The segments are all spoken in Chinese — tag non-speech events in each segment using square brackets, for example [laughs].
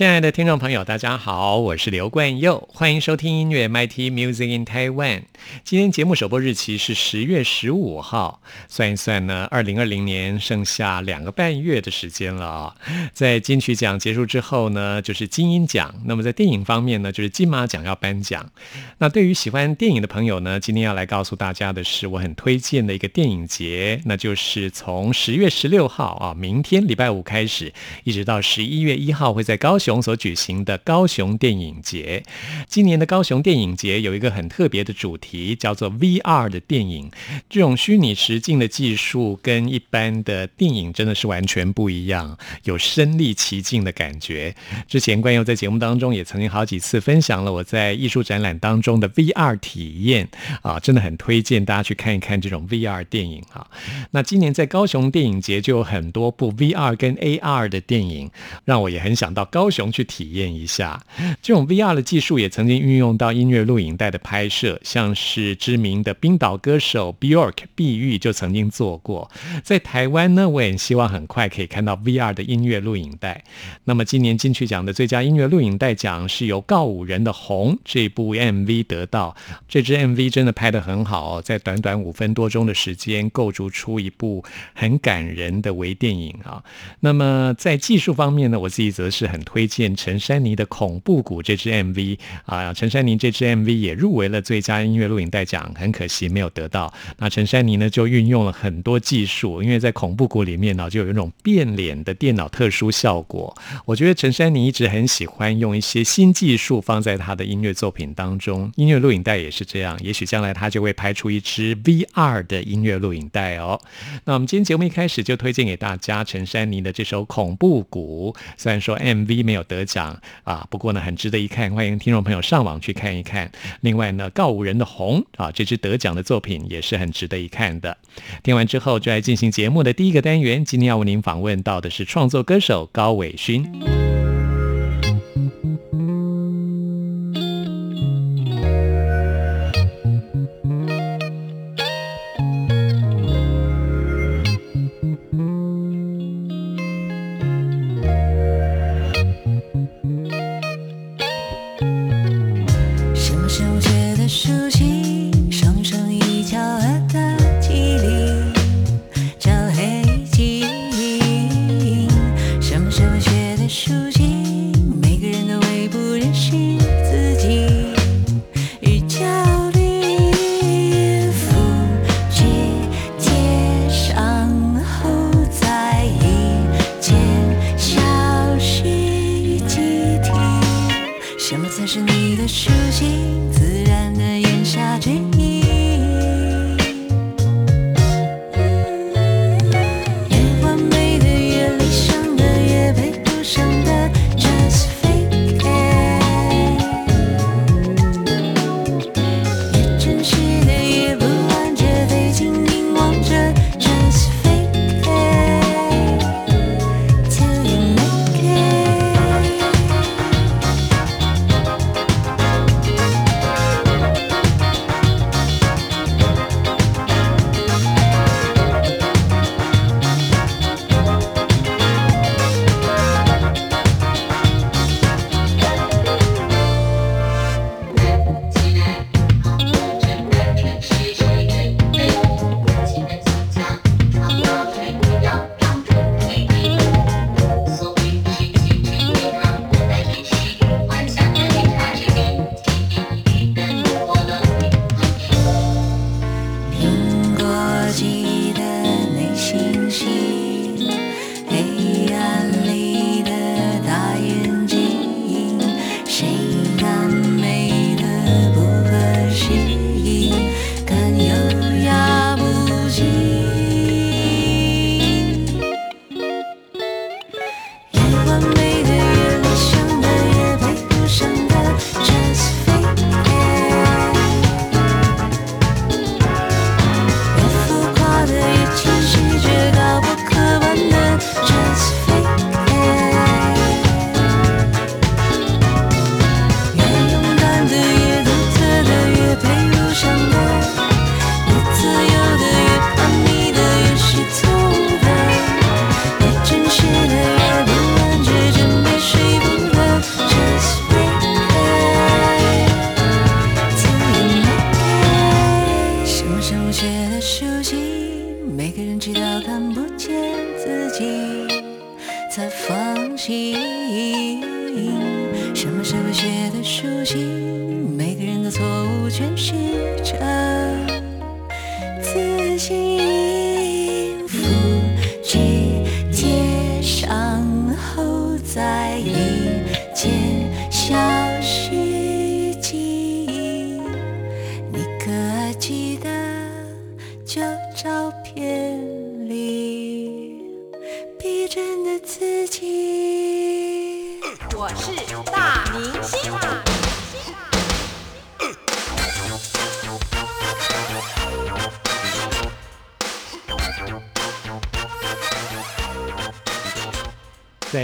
亲爱的听众朋友，大家好，我是刘冠佑，欢迎收听音乐 MIT Music in Taiwan。今天节目首播日期是十月十五号，算一算呢，二零二零年剩下两个半月的时间了啊。在金曲奖结束之后呢，就是金鹰奖。那么在电影方面呢，就是金马奖要颁奖。那对于喜欢电影的朋友呢，今天要来告诉大家的是，我很推荐的一个电影节，那就是从十月十六号啊，明天礼拜五开始，一直到十一月一号，会在高雄。所举行的高雄电影节，今年的高雄电影节有一个很特别的主题，叫做 VR 的电影。这种虚拟实境的技术跟一般的电影真的是完全不一样，有身临其境的感觉。之前关佑在节目当中也曾经好几次分享了我在艺术展览当中的 VR 体验啊，真的很推荐大家去看一看这种 VR 电影啊。那今年在高雄电影节就有很多部 VR 跟 AR 的电影，让我也很想到高。雄去体验一下这种 VR 的技术，也曾经运用到音乐录影带的拍摄，像是知名的冰岛歌手 Bjork 碧玉就曾经做过。在台湾呢，我也希望很快可以看到 VR 的音乐录影带。那么今年金曲奖的最佳音乐录影带奖是由告五人的《红》这部 MV 得到。这支 MV 真的拍得很好，在短短五分多钟的时间，构筑出一部很感人的微电影啊。那么在技术方面呢，我自己则是很推。推荐陈珊妮的《恐怖谷》这支 MV 啊，陈珊妮这支 MV 也入围了最佳音乐录影带奖，很可惜没有得到。那陈珊妮呢，就运用了很多技术，因为在《恐怖谷》里面呢，就有一种变脸的电脑特殊效果。我觉得陈珊妮一直很喜欢用一些新技术放在她的音乐作品当中，音乐录影带也是这样。也许将来她就会拍出一支 VR 的音乐录影带哦。那我们今天节目一开始就推荐给大家陈珊妮的这首《恐怖谷》，虽然说 MV 没有得奖啊，不过呢，很值得一看，欢迎听众朋友上网去看一看。另外呢，告五人的红啊，这支得奖的作品也是很值得一看的。听完之后，就来进行节目的第一个单元。今天要为您访问到的是创作歌手高伟勋。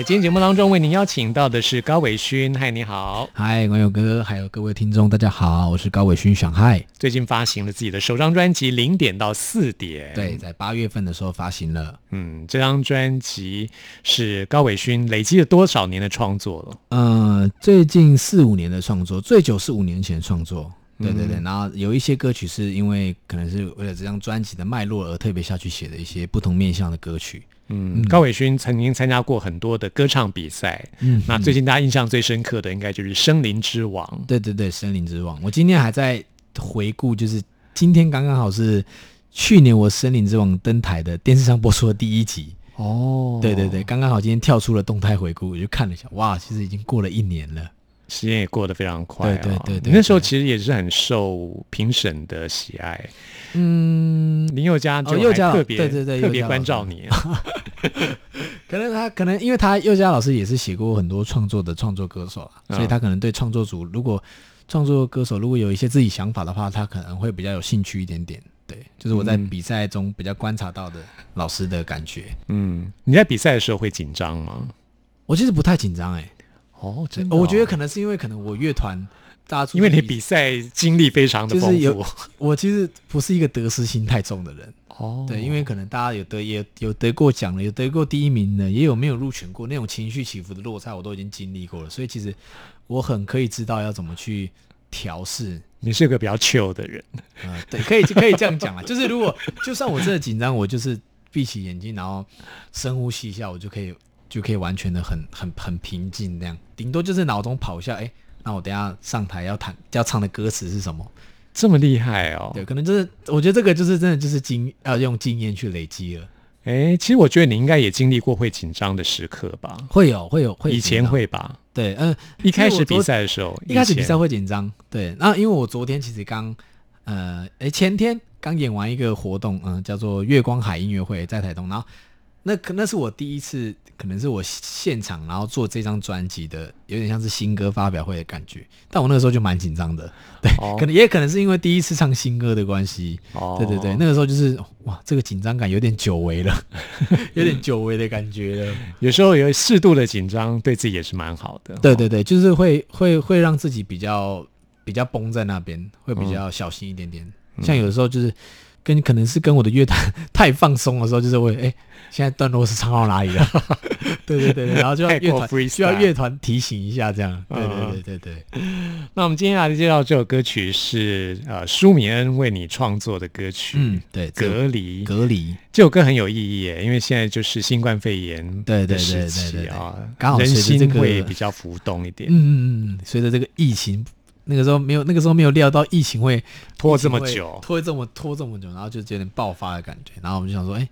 今天节目当中，为您邀请到的是高伟勋。嗨，你好！嗨，网友哥，还有各位听众，大家好，我是高伟勋，想嗨。最近发行了自己的首张专辑《零点到四点》。对，在八月份的时候发行了。嗯，这张专辑是高伟勋累积了多少年的创作了？呃，最近四五年的创作，最久是五年前创作。对对对，然后有一些歌曲是因为可能是为了这张专辑的脉络而特别下去写的一些不同面向的歌曲。嗯，高伟勋曾经参加过很多的歌唱比赛。嗯，那最近大家印象最深刻的应该就是《森林之王》。对对对，《森林之王》。我今天还在回顾，就是今天刚刚好是去年我《森林之王》登台的电视上播出的第一集。哦，对对对，刚刚好今天跳出了动态回顾，我就看了一下，哇，其实已经过了一年了。时间也过得非常快啊！对对对，那时候其实也是很受评审的喜爱。嗯，林宥嘉就特别对对对特别关照你。[laughs] 可能他可能因为他宥嘉老师也是写过很多创作的创作歌手啊，所以他可能对创作组如果创作歌手如果有一些自己想法的话，他可能会比较有兴趣一点点。对，就是我在比赛中比较观察到的老师的感觉。嗯，你在比赛的时候会紧张吗？我其实不太紧张哎。哦，真的，我觉得可能是因为可能我乐团，大家因为你比赛经历非常的丰富，[laughs] 我其实不是一个得失心太重的人。哦，对，因为可能大家有得也有得过奖了，有得过第一名的，也有没有入选过，那种情绪起伏的落差我都已经经历过了，所以其实我很可以知道要怎么去调试。你是个比较 chill 的人，嗯，对，[laughs] 可以可以这样讲啊，就是如果就算我真的紧张，我就是闭起眼睛，然后深呼吸一下，我就可以。就可以完全的很很很平静那样，顶多就是脑中跑一下，哎，那我等下上台要弹要唱的歌词是什么？这么厉害哦？对，可能就是我觉得这个就是真的就是经要用经验去累积了。哎，其实我觉得你应该也经历过会紧张的时刻吧？会有会有会，以前会吧？对，嗯，一开始比赛的时候，一开始比赛会紧张。对，那因为我昨天其实刚呃，哎前天刚演完一个活动，嗯，叫做月光海音乐会，在台东，然后。那可那是我第一次，可能是我现场，然后做这张专辑的，有点像是新歌发表会的感觉。但我那个时候就蛮紧张的，对，可能也可能是因为第一次唱新歌的关系。哦，对对对，那个时候就是哇，这个紧张感有点久违了，[laughs] 有点久违的感觉了。[laughs] 有时候有适度的紧张，对自己也是蛮好的。对对对，就是会会会让自己比较比较绷在那边，会比较小心一点点。像有的时候就是。跟可能是跟我的乐团 [laughs] 太放松的时候，就是会哎，现在段落是唱到哪里了？[laughs] 对对对，然后就要乐团需要乐团提醒一下，这样。对对对对对。那我们今天来介绍这首歌曲是呃舒米恩为你创作的歌曲。嗯，对，隔离隔离这首歌很有意义耶，因为现在就是新冠肺炎对对时期啊，刚好人心会比较浮动一点。嗯嗯嗯，随着这个疫情。那个时候没有，那个时候没有料到疫情会拖这么久，拖这么拖这么久，然后就有点爆发的感觉。然后我们就想说，哎，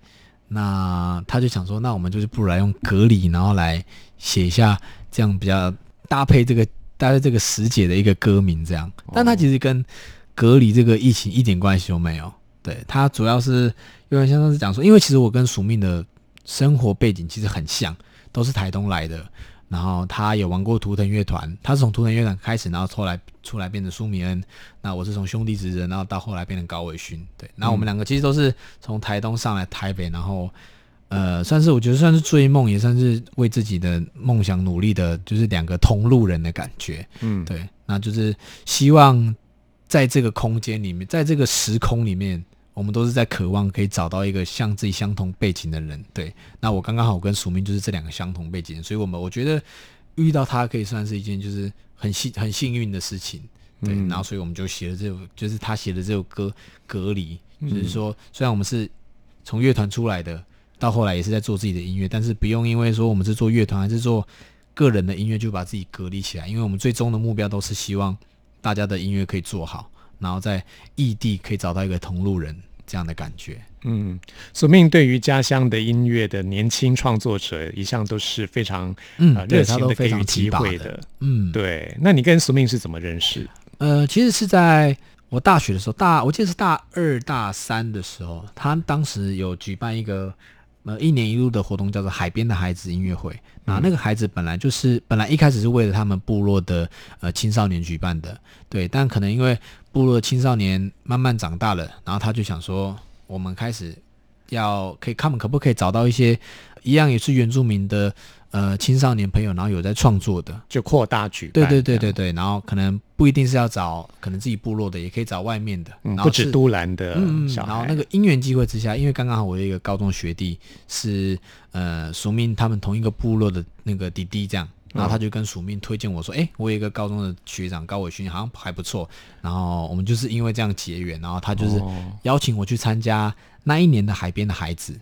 那他就想说，那我们就是不如来用隔离，然后来写一下这样比较搭配这个搭配这个时节的一个歌名这样。但他其实跟隔离这个疫情一点关系都没有。对他主要是有点像是讲说，因为其实我跟署命的生活背景其实很像，都是台东来的。然后他也玩过图腾乐团，他是从图腾乐团开始，然后后来出来变成苏米恩。那我是从兄弟之人，然后到后来变成高伟勋。对，然后我们两个其实都是从台东上来台北，然后呃，算是我觉得算是追梦，也算是为自己的梦想努力的，就是两个同路人的感觉。嗯，对，那就是希望在这个空间里面，在这个时空里面。我们都是在渴望可以找到一个像自己相同背景的人，对。那我刚刚好跟署名就是这两个相同背景，所以我们我觉得遇到他可以算是一件就是很幸很幸运的事情，对。然后所以我们就写了这首，就是他写的这首歌《隔离》，就是说虽然我们是从乐团出来的，到后来也是在做自己的音乐，但是不用因为说我们是做乐团还是做个人的音乐就把自己隔离起来，因为我们最终的目标都是希望大家的音乐可以做好，然后在异地可以找到一个同路人这样的感觉。嗯，宿命对于家乡的音乐的年轻创作者，一向都是非常嗯热情的给都非常予机提拔的会的。嗯，对，那你跟宿命是怎么认识？呃，其实是在我大学的时候，大我记得是大二大三的时候，他当时有举办一个呃一年一度的活动，叫做海边的孩子音乐会。那那个孩子本来就是本来一开始是为了他们部落的呃青少年举办的，对，但可能因为部落的青少年慢慢长大了，然后他就想说，我们开始要可以，他们可不可以找到一些一样也是原住民的呃青少年朋友，然后有在创作的，就扩大举对办，对对对对，然后可能不一定是要找可能自己部落的，也可以找外面的，嗯，然后不止都兰的嗯，小孩，然后那个因缘机会之下，因为刚刚好我有一个高中学弟是呃署名他们同一个部落的那个弟弟这样。然后他就跟署命推荐我说：“哎、我有一个高中的学长高伟勋，好像还不错。”然后我们就是因为这样结缘，然后他就是哦邀请我去参加那一年的海边的孩子。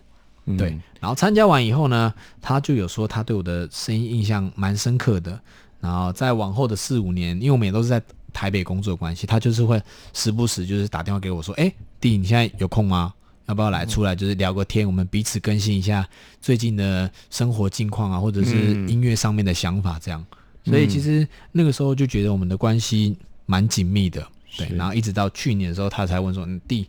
嗯对，然后参加完以后呢，他就有说他对我的声音印象蛮深刻的。然后在往后的四五年，因为我们也都是在台北工作关系，他就是会时不时就是打电话给我说：“哎，弟，你现在有空吗？要不要来出来就是聊个天？我们彼此更新一下最近的生活近况啊，或者是嗯音乐上面的想法这样。”所以其实那个时候就觉得我们的关系蛮紧密的，对。然后一直到去年的时候，他才问说：“嗯，弟，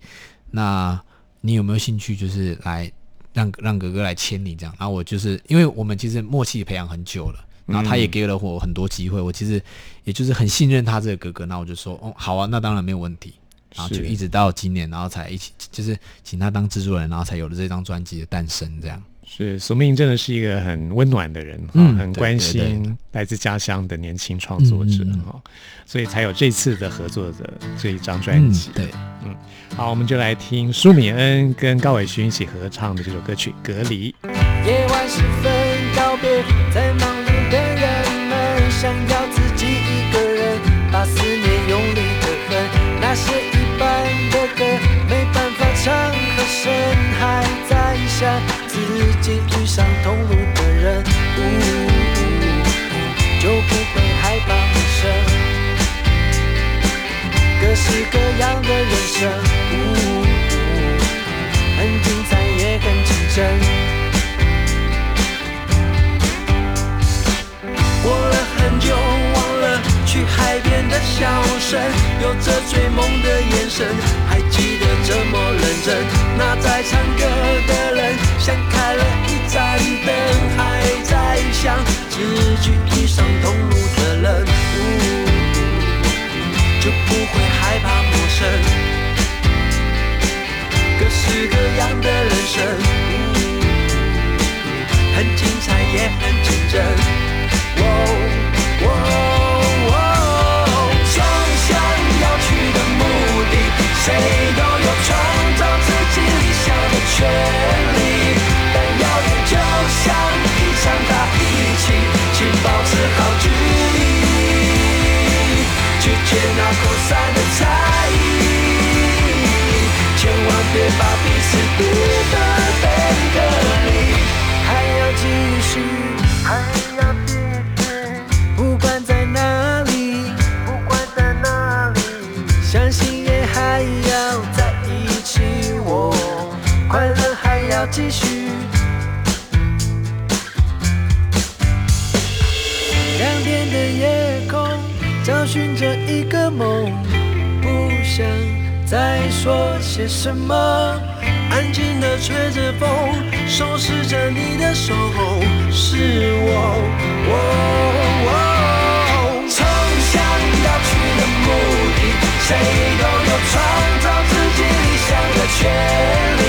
那你有没有兴趣就是来让让哥哥来签你这样？”然后我就是因为我们其实默契培养很久了，然后他也给了我很多机会，我其实也就是很信任他这个哥哥，那我就说：“哦，好啊，那当然没有问题。”然后就一直到今年，然后才一起就是请他当制作人，然后才有了这张专辑的诞生，这样。是苏命真的是一个很温暖的人，哈、嗯很关心来自家乡的年轻创作者嗯嗯嗯哈、所以才有这次的合作的这一张专辑。对，嗯好，我们就来听舒米恩跟高伟勋一起合唱的这首歌曲《隔离》。夜晚时分告别，在忙碌的人们，想要自己一个人把思念用力的哼。那些一般的歌没办法唱和声，还在想自己遇上同路的人，呜就不会害怕陌生。各式各样的人生，呜很精彩也很竞争。过了很久，去海边的笑声，有着追梦的眼神，还记得这么认真。那在唱歌的人，像开了一盏灯，还在想自己遇上同路的人，呜就不会害怕陌生。各式各样的人生，呜很精彩也很 jedna cosa 寻着一个梦，不想再说些什么，安静的吹着风，收拾着你的手，是我。哦哦冲向要去的目的，谁都有创造自己理想的权利，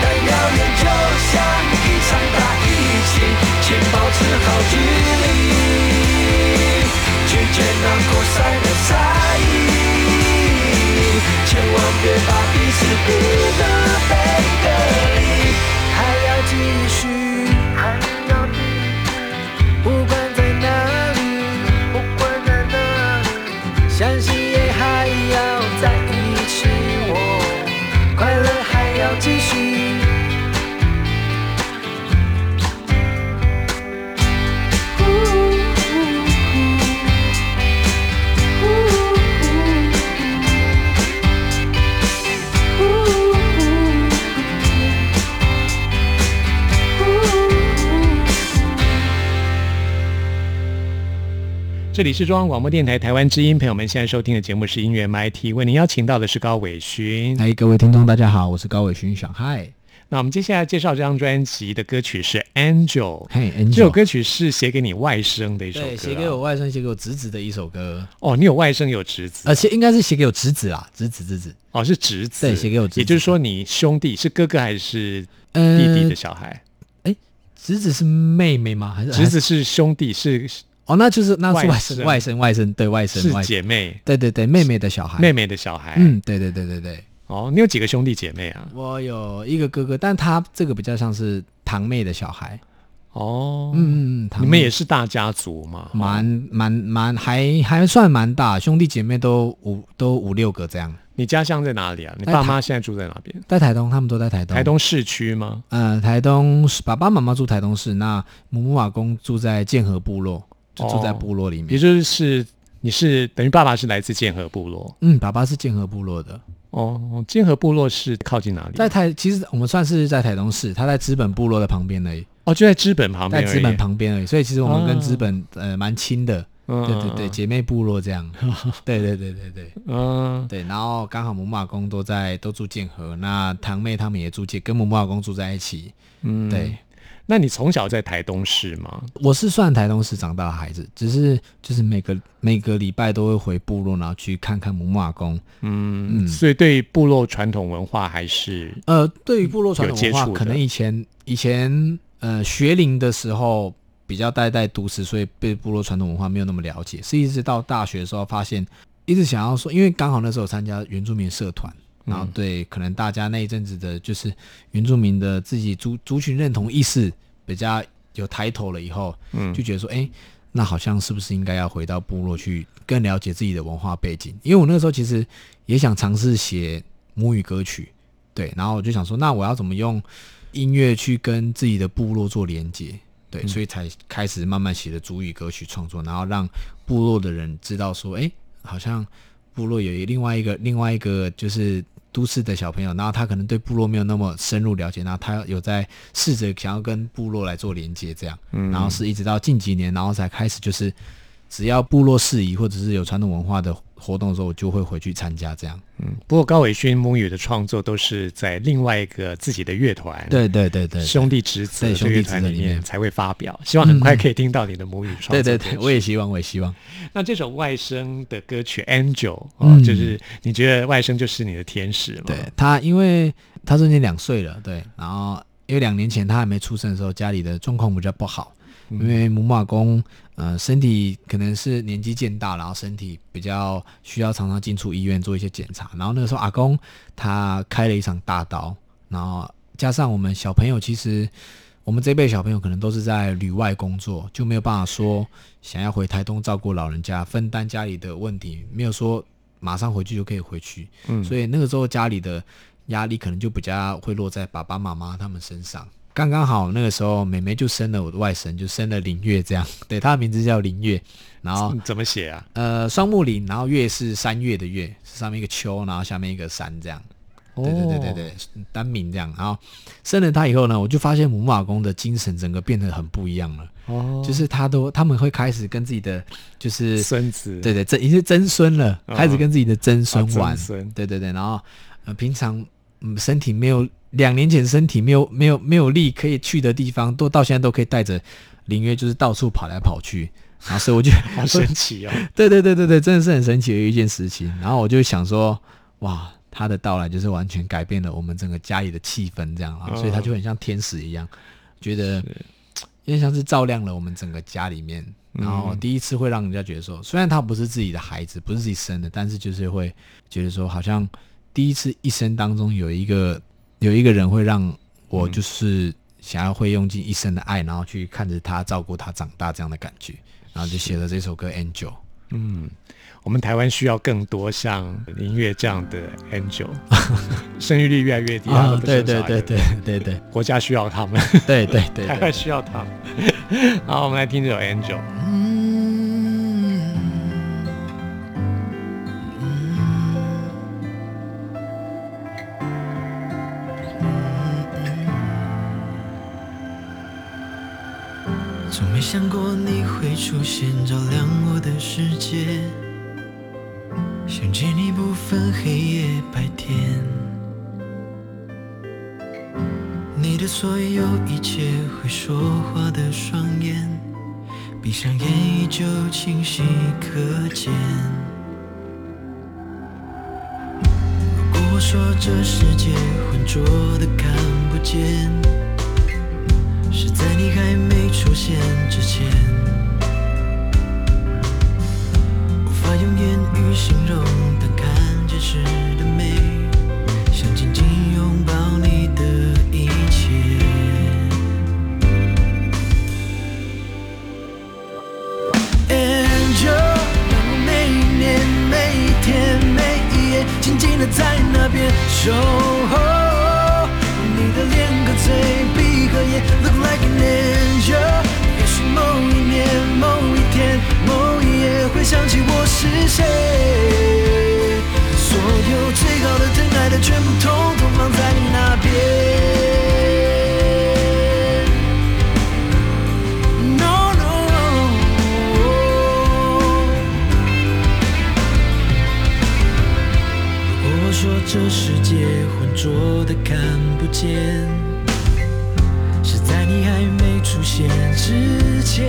但遥远就像一场大疫情，请保持好距离，这里是中央广播电台台湾之音，朋友们现在收听的节目是音乐 MIT，为您邀请到的是高伟勋。哎，各位听众大家好，我是高伟勋小嗨。那我们接下来介绍这张专辑的歌曲是《Angel》，嘿这首歌曲是写给你外甥的一首歌、啊，对，写给我外甥，写给我侄子的一首歌，哦，你有外甥有侄子，[laughs] 而且应该是写给我侄子啊，侄子侄子，哦，是侄子，对，写给我侄子，也就是说你兄弟是哥哥还是呃弟弟的小孩？侄子是妹妹吗？还是侄子是兄弟是哦，那就是那是外外甥甥，外甥，外甥，对外甥，是外，姐妹，对对对，妹妹的小孩，妹妹的小孩。嗯，对对对对对，哦，你有几个兄弟姐妹啊？我有一个哥哥，但他这个比较像是堂妹的小孩，哦，嗯嗯嗯，你们也是大家族嘛？蛮蛮蛮还还算蛮大，兄弟姐妹都五都五六个这样，你家乡在哪里啊？你爸妈现在住在哪边？在台东，他们都在台东，台，东市区吗？呃，台东是爸爸妈妈住台东市，那母母阿公住在建和部落，就住在哦部落里面，也就是你是等于爸爸是来自剑河部落。嗯，爸爸是剑河部落的，哦。剑河部落是靠近哪里？在台其实我们算是在台东市，他在资本部落的旁边而已，哦，就在资本旁边。在资本旁边而已，所以其实我们跟啊资本、呃蛮亲的，嗯，对对对，姐妹部落这样，[laughs] 对对对对对。嗯，对，然后刚好母马公都在都住剑河，那堂妹他们也住建，跟母马公住在一起，嗯，对。那你从小在台东市吗？我是算台东市长大的孩子，只是就是每个每个礼拜都会回部落，然后去看看母母阿公。嗯，嗯所以对部落传统文化还是呃，对于部落传统文化，可能以前以前呃学龄的时候比较待在都市，所以对部落传统文化没有那么了解，是一直到大学的时候发现，一直想要说，因为刚好那时候参加原住民社团。然后对，可能大家那一阵子的，就是原住民的自己族族群认同意识比较有抬头了以后，嗯就觉得说，哎，那好像是不是应该要回到部落去更了解自己的文化背景？因为我那个时候其实也想尝试写母语歌曲，对，然后我就想说，那我要怎么用音乐去跟自己的部落做连接？对，所以才开始慢慢写的主语歌曲创作，然后让部落的人知道说，哎，好像部落有另外一个另外一个就是都市的小朋友，然后他可能对部落没有那么深入了解，然后他有在试着想要跟部落来做连接，这样，嗯。然后是一直到近几年，然后才开始就是只要部落事宜或者是有传统文化的活动的时候，我就会回去参加这样。嗯，不过高伟勋母语的创作都是在另外一个自己的乐团，对对对对，兄弟侄子兄弟乐团里面面才会发表，希望很快可以听到你的母语创作。对对对，我也。希望，我也希望。那这首外甥的歌曲《Angel》哦，嗯就是你觉得外甥就是你的天使吗？对他，因为他最近两岁了，对，然后因为两年前他还没出生的时候，家里的状况比较不好，因为母马公呃身体可能是年纪渐大，然后身体比较需要常常进出医院做一些检查，然后那个时候阿公他开了一场大刀，然后加上我们小朋友其实。我们这辈小朋友可能都是在旅外工作，就没有办法说想要回台东照顾老人家，分担家里的问题，没有说马上回去就可以回去。嗯所以那个时候家里的压力可能就比较会落在爸爸妈妈他们身上。刚刚好那个时候，妹妹就生了我的外甥，就生了林月这样，对，她的名字叫林月，然后嗯 [laughs] 怎么写啊？呃双木林，然后月是三月的月，是上面一个秋，然后下面一个山这样。对对对对对，单名这样。然后生了他以后呢，我就发现母马公的精神整个变得很不一样了，哦，就是他都他们会开始跟自己的就是孙子，对对，这已经是曾孙了，哦开始跟自己的曾孙啊玩。曾孙对对对，然后呃，平常嗯身体没有两年前身体没有没有没有力可以去的地方，都到现在都可以带着林月就是到处跑来跑去。然后所以我就 [laughs] 好神奇哦。[laughs] 对对对对对，真的是很神奇的一件事情。然后我就想说，哇，他的到来就是完全改变了我们整个家里的气氛，这样啊，嗯所以他就很像天使一样，觉得有点像是照亮了我们整个家里面。然后第一次会让人家觉得说，虽然他不是自己的孩子，不是自己生的，但是就是会觉得说，好像第一次一生当中有一个有一个人会让我就是想要会用尽一生的爱，然后去看着他照顾他长大这样的感觉，然后就写了这首歌《Angel》。嗯，我们台湾需要更多像音乐这样的 angel，[laughs] 生育率越来越低他都不对对对对对对国家需要他们，对对对对 [laughs] 台湾需要他们。好，我们来听这首 angel。从从没想过你会出现，照亮我的世界。想见你不分黑夜白天，你的所有一切会说话的双眼，闭上眼依旧清晰可见。如果我说这世界浑浊的看不见，是在你还没出现之前。无法用言语形容，但看见时的美，想紧紧拥抱你的一切。Angel，让我每一年、每一天、每一夜，静静的在那边守候。你的脸和嘴，，Look like an angel。也许某一年、某一天、某一夜，会想起我是谁。所有最好的、疼爱的，全部统统放在你那边。No no。如果说这世界浑浊的看不见，你还没出现之前，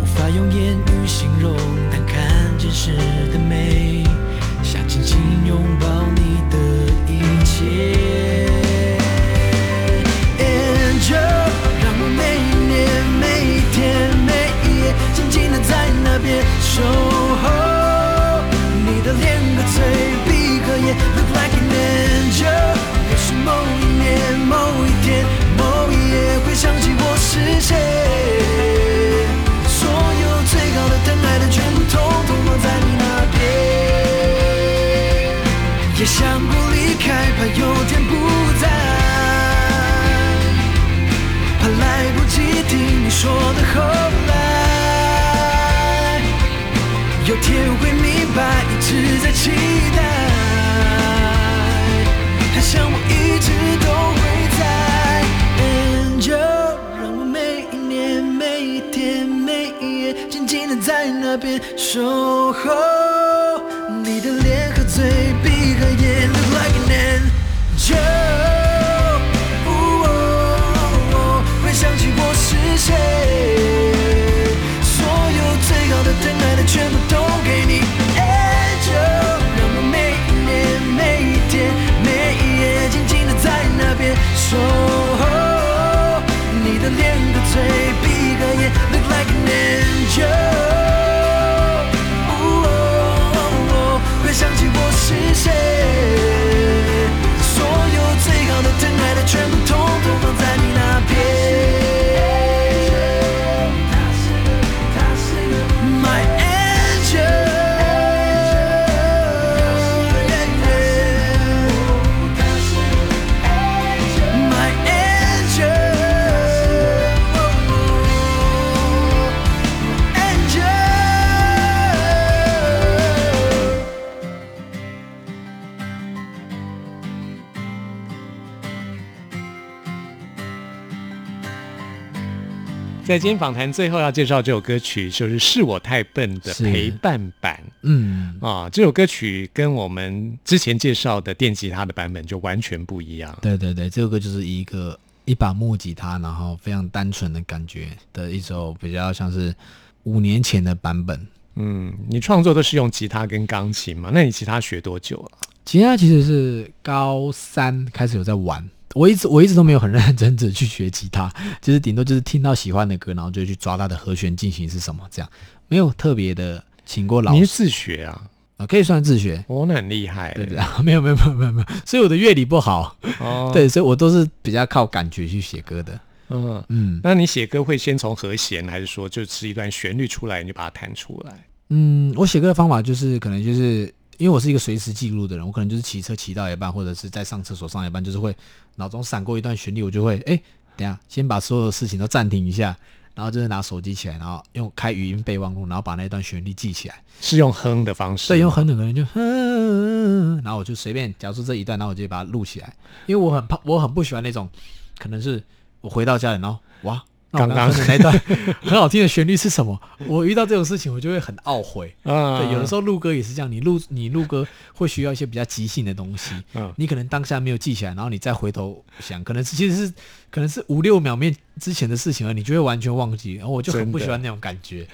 无法用言语形容，但看见时的美，想紧紧拥抱你的一切。Angel，让我每一年、每一天、每一夜，静静的在那边守候。你的脸和嘴，闭合眼，Look like an angel。某一年、某一天、某一夜，会想起我是谁。所有最好的、疼爱的，全部统统放在你那边。也想过离开，怕有天不在。怕来不及听你说的后来，有天会明白，一直在期待，想我一直都会在。Angel，让我每一年、每一天、每一夜，静静的在那边守候。你的脸和嘴，闭合眼，Look like an angel。在今天访谈最后要介绍这首歌曲，就是《是我太笨》的陪伴版嗯，啊。这首歌曲跟我们之前介绍的电吉他的版本就完全不一样。对对对，这首歌就是一个一把木吉他，然后非常单纯的感觉的一首比较像是五年前的版本。嗯，你创作都是用吉他跟钢琴嘛？那你吉他学多久了？吉他其实是高三开始有在玩，我一直我一直都没有很认真的去学吉他，[laughs] 就是顶多就是听到喜欢的歌，然后就去抓它的和弦进行是什么，这样没有特别的请过老师你是自学啊？啊，可以算自学。哦，那很厉害。对对，啊 [laughs] 没有没有没有没有没有，所以我的乐理不好，哦，[laughs] 对，所以我都是比较靠感觉去写歌的。嗯。嗯那你写歌会先从和弦，还是说就是一段旋律出来你就把它弹出来？嗯，我写歌的方法就是可能就是因为我是一个随时记录的人，我可能就是骑车骑到一半，或者是在上厕所上一半，就是会脑中闪过一段旋律，我就会哎，等下先把所有的事情都暂停一下，然后就是拿手机起来，然后用开语音备忘录，然后把那段旋律记起来。是用哼的方式？对，用哼的可能就哼，然后我就随便，假如说这一段，然后我就把它录起来，因为我很怕，我很不喜欢那种可能是我回到家里，然后哇，刚刚的那段很好听的旋律是什么？我遇到这种事情，我就会很懊悔。啊对，有的时候录歌也是这样，你录你录歌会需要一些比较即兴的东西，嗯你可能当下没有记起来，然后你再回头想，可能是其实是可能是五六秒面之前的事情了，你就会完全忘记。然后我就很不喜欢那种感觉，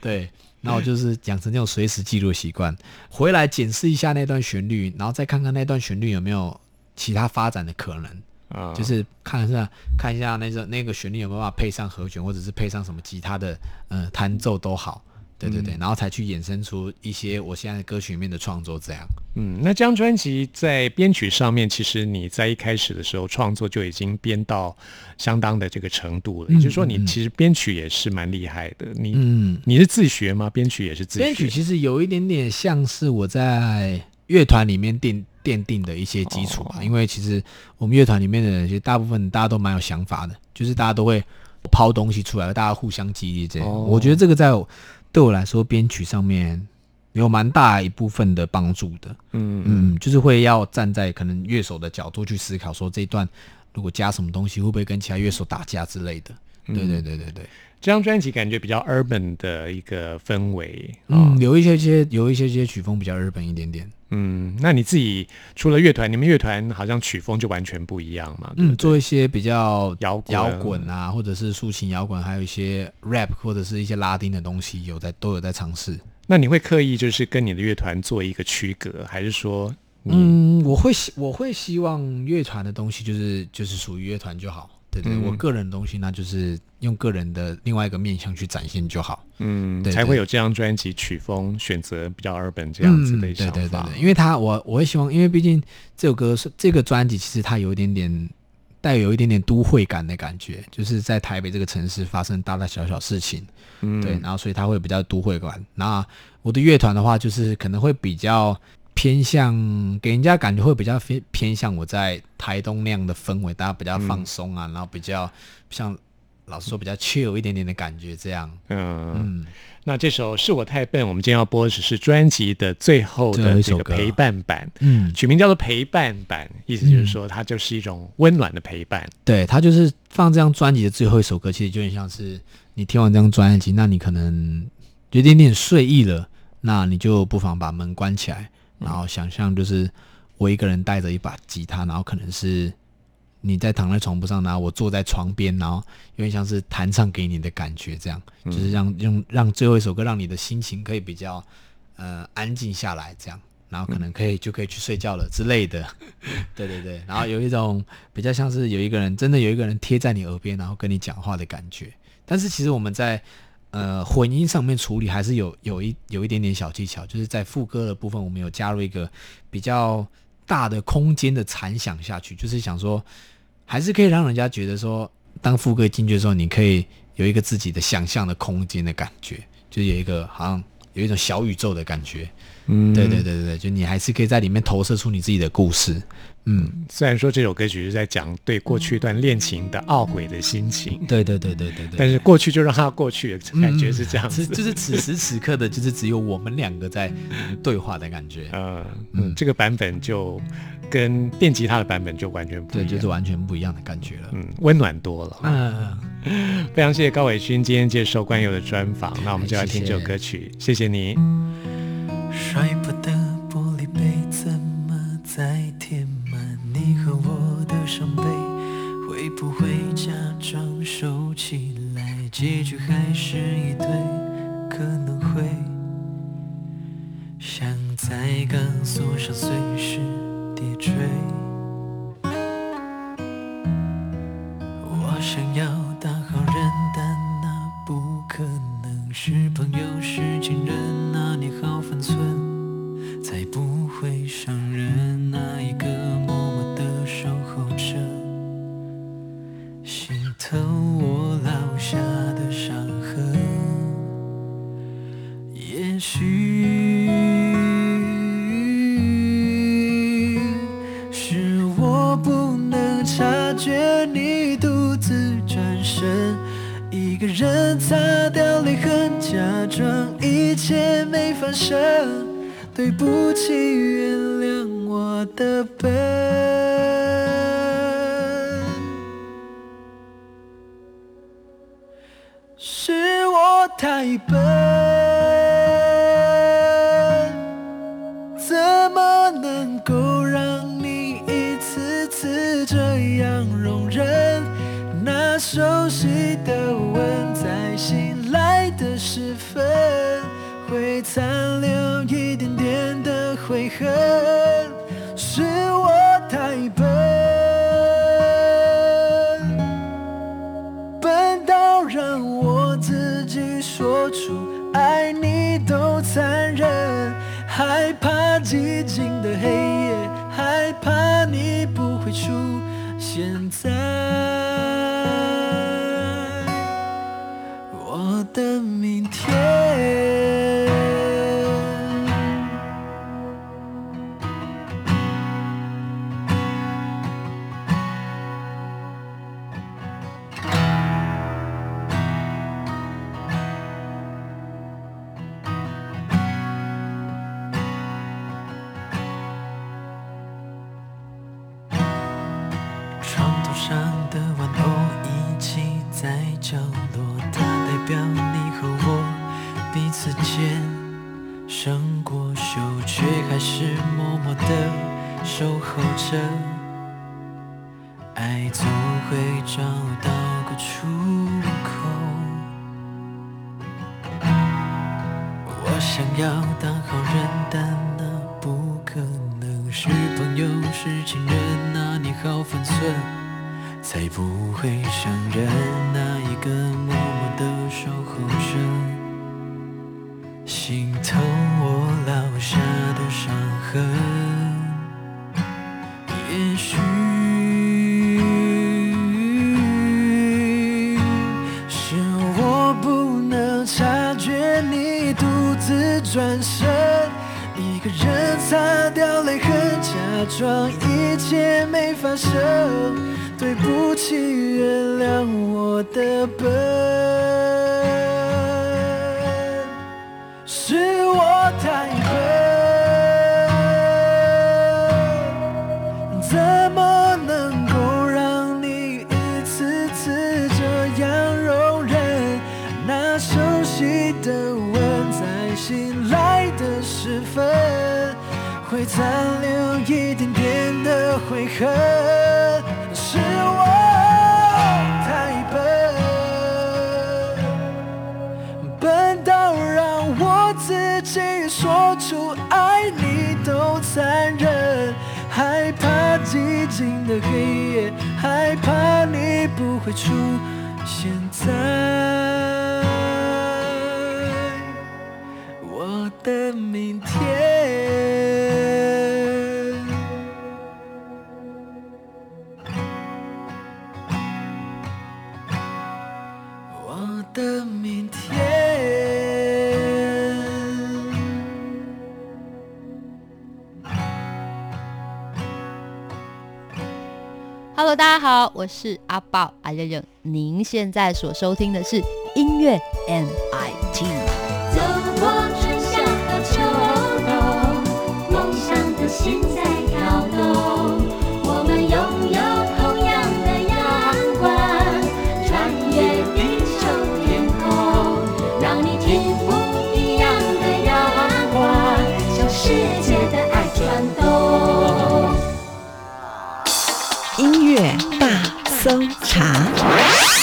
对。那我就是养成那种随时记录的习惯，回来检视一下那段旋律，然后再看看那段旋律有没有其他发展的可能。啊就是看一下看一下那个那个旋律有没有办法配上和弦，或者是配上什么吉他的呃弹奏都好，对对对，然后才去衍生出一些我现在歌曲里面的创作这样。嗯，那这张专辑在编曲上面，其实你在一开始的时候创作就已经编到相当的这个程度了，嗯也就是说，你其实编曲也是蛮厉害的。你、嗯，你是自学吗？编曲也是自学？编曲其实有一点点像是我在乐团里面奠奠定的一些基础吧，哦因为其实我们乐团里面的人，其实大部分大家都蛮有想法的，就是大家都会抛东西出来，大家互相激励这样。哦我觉得这个在我对我来说编曲上面有蛮大一部分的帮助的。嗯嗯嗯，就是会要站在可能乐手的角度去思考，说这一段如果加什么东西，会不会跟其他乐手打架之类的。嗯对对对对对，这张专辑感觉比较 urban 的一个氛围。嗯，嗯有一些些有一些些曲风比较 urban 一点点。嗯，那你自己除了乐团，你们乐团好像曲风就完全不一样嘛？嗯，做一些比较摇滚摇滚啊，或者是抒情摇滚，还有一些 rap 或者是一些拉丁的东西，有在都有在尝试。那你会刻意就是跟你的乐团做一个区隔，还是说嗯，我会希我会希望乐团的东西就是就是属于乐团就好。对对，嗯我个人的东西那就是用个人的另外一个面向去展现就好。嗯对对才会有这张专辑曲风选择比较 urban 这样子的嗯、想法？对对对对，因为他我我会希望，因为毕竟这首歌是这个专辑，其实它有一点点带有一点点都会感的感觉，就是在台北这个城市发生大大小小事情，嗯对，然后所以它会比较都会感。那我的乐团的话，就是可能会比较偏向给人家感觉会比较偏偏向我在台东那样的氛围，大家比较放松啊，然后比较像老实说比较 chill 一点点的感觉，这样。嗯。嗯，那这首是我太笨，我们今天要播的只是专辑的最后的一首歌这个陪伴版，嗯，取名叫做陪伴版，意思就是说它就是一种温暖的陪伴。对，它就是放这张专辑的最后一首歌，其实就有点像是你听完这张专辑，那你可能有点点睡意了，那你就不妨把门关起来，然后想象就是我一个人带着一把吉他，然后可能是你在躺在床铺上，然后我坐在床边，然后有点像是弹唱给你的感觉，这样就是让用让最后一首歌让你的心情可以比较呃安静下来，这样。然后可能可以就可以去睡觉了之类的，[laughs] 对对对，然后有一种比较像是有一个人真的有一个人贴在你耳边，然后跟你讲话的感觉。但是其实我们在呃混音上面处理还是有有一有一点点小技巧，就是在副歌的部分，我们有加入一个比较大的空间的残响下去，就是想说还是可以让人家觉得说，当副歌进去的时候，你可以有一个自己的想象的空间的感觉，就是有一个好像有一种小宇宙的感觉。嗯对对对对对，就你还是可以在里面投射出你自己的故事。嗯，虽然说这首歌曲是在讲对过去一段恋情的懊悔的心情，对对对对对对。但是过去就让它过去，感觉是这样子。此就是此时此刻的，就是只有我们两个在对话的感觉。[laughs] 嗯嗯，这个版本就跟电吉他的版本就完全不一对，就是完全不一样的感觉了。嗯温暖多了。嗯，[laughs] 非常谢谢高伟勋今天接受关友的专访，那我们就来听这首歌曲，谢谢你。一个人擦掉泪痕假装一切没发生对不起原谅我的笨是我太笨怎么能够让你一次次这样容忍？那熟悉的残留一点点的悔恨。上的玩偶一起在角落，它代表你和我彼此间胜过羞，却还是默默的守候着。爱总会找到个出口。我想要当好人，但那不可能。是朋友，是情人，那你好分寸，才不会伤人。那一个默默的守候着，心疼我留下的伤痕。也许是我不能察觉你独自转身，一个人擦掉泪痕，假装一切没发生。对不起，原谅我的笨，是我太笨。怎么能够让你一次次这样容忍？那熟悉的吻，在醒来的时分，会残留一点点的悔恨。都残忍，害怕寂静的黑夜，害怕你不会出现在我的明天。大家好，我是阿宝阿认认，您现在所收听的是音乐 M。大搜查。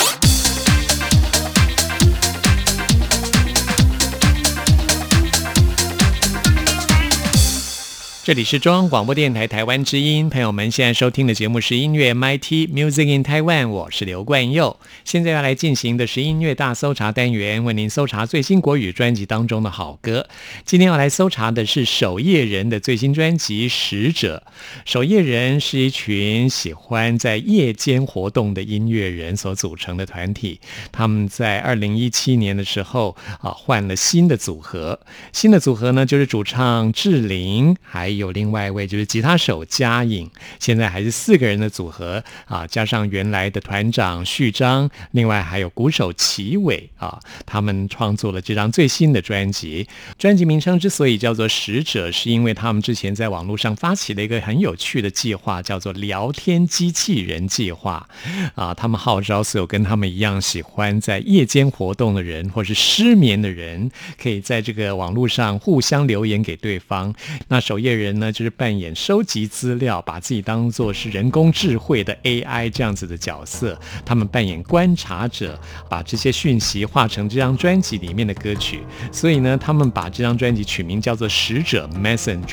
这里是中央广播电台台湾之音，朋友们现在收听的节目是音乐 MIT Music in Taiwan，我是刘冠佑。现在要来进行的是音乐大搜查单元，为您搜查最新国语专辑当中的好歌。今天要来搜查的是守夜人的最新专辑《使者》。守夜人是一群喜欢在夜间活动的音乐人所组成的团体，他们在二零一七年的时候啊换了新的组合，新的组合呢就是主唱志玲还有另外一位就是吉他手嘉颖，现在还是四个人的组合啊，加上原来的团长序章，另外还有鼓手齐伟啊，他们创作了这张最新的专辑。专辑名称之所以叫做《使者》，是因为他们之前在网络上发起了一个很有趣的计划，叫做“聊天机器人计划”啊，他们号召所有跟他们一样喜欢在夜间活动的人，或是失眠的人，可以在这个网络上互相留言给对方。那守夜人人呢，就是扮演收集资料，把自己当做是人工智慧的 AI 这样子的角色。他们扮演观察者，把这些讯息化成这张专辑里面的歌曲。所以呢，他们把这张专辑取名叫做《使者 Messenger》。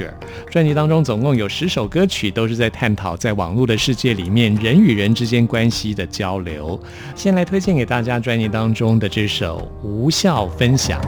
专辑当中总共有十首歌曲，都是在探讨在网络的世界里面人与人之间关系的交流。先来推荐给大家专辑当中的这首《无效分享》。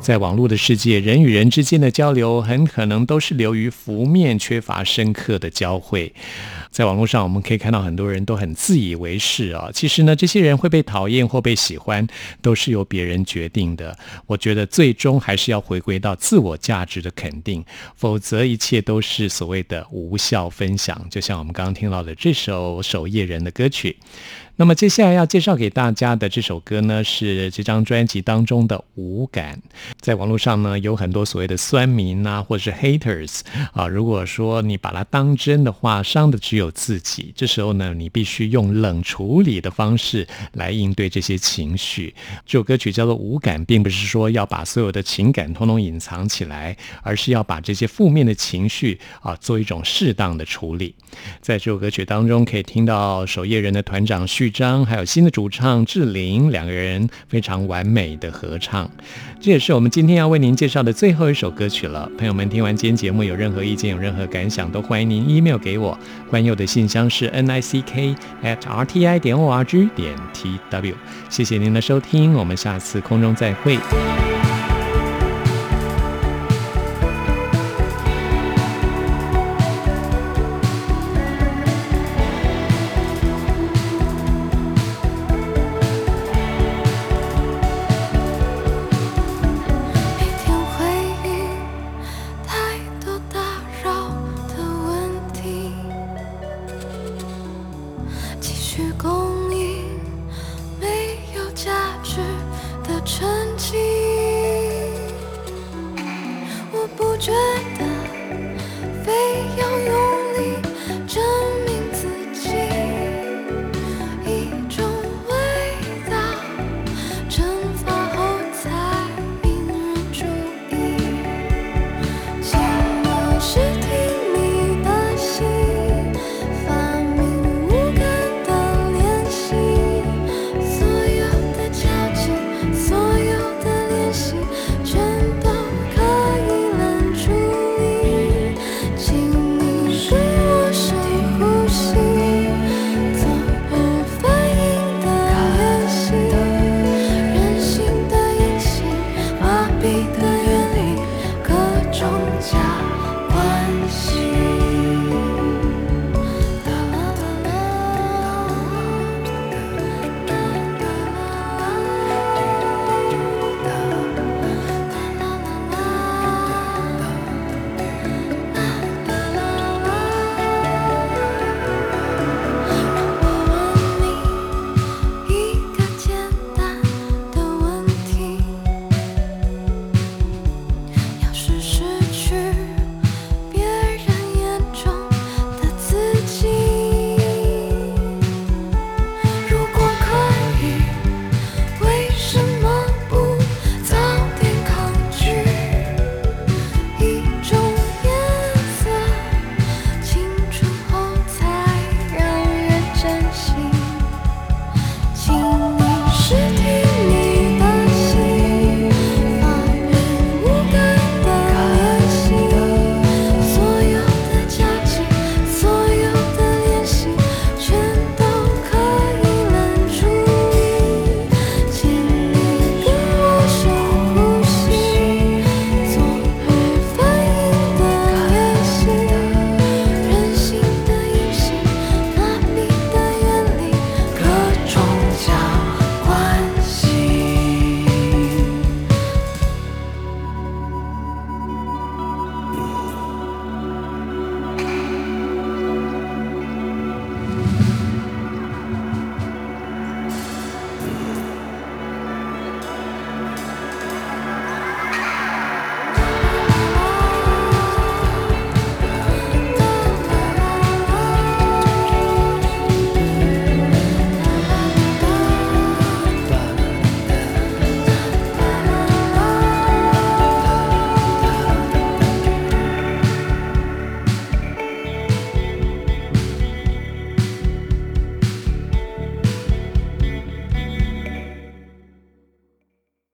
在网络的世界，人与人之间的交流很可能都是流于浮面，缺乏深刻的交汇。在网络上我们可以看到很多人都很自以为是啊，其实呢，这些人会被讨厌或被喜欢，都是由别人决定的。我觉得最终还是要回归到自我价值的肯定，否则一切都是所谓的无效分享。就像我们刚刚听到的这首《守夜人》的歌曲。那么接下来要介绍给大家的这首歌呢，是这张专辑当中的《无感》。在网络上呢，有很多所谓的酸民啊，或者是 haters 啊。如果说你把它当真的话，伤的只有自己。这时候呢，你必须用冷处理的方式来应对这些情绪。这首歌曲叫做《无感》，并不是说要把所有的情感通通隐藏起来，而是要把这些负面的情绪啊，做一种适当的处理。在这首歌曲当中，可以听到守夜人的团长张，还有新的主唱志玲两个人非常完美的合唱。这也是我们今天要为您介绍的最后一首歌曲了。朋友们，听完今天节目有任何意见、有任何感想，都欢迎您 email 给我。关佑的信箱是 n i c k at r t i 点 o r g 点 t w。谢谢您的收听，我们下次空中再会。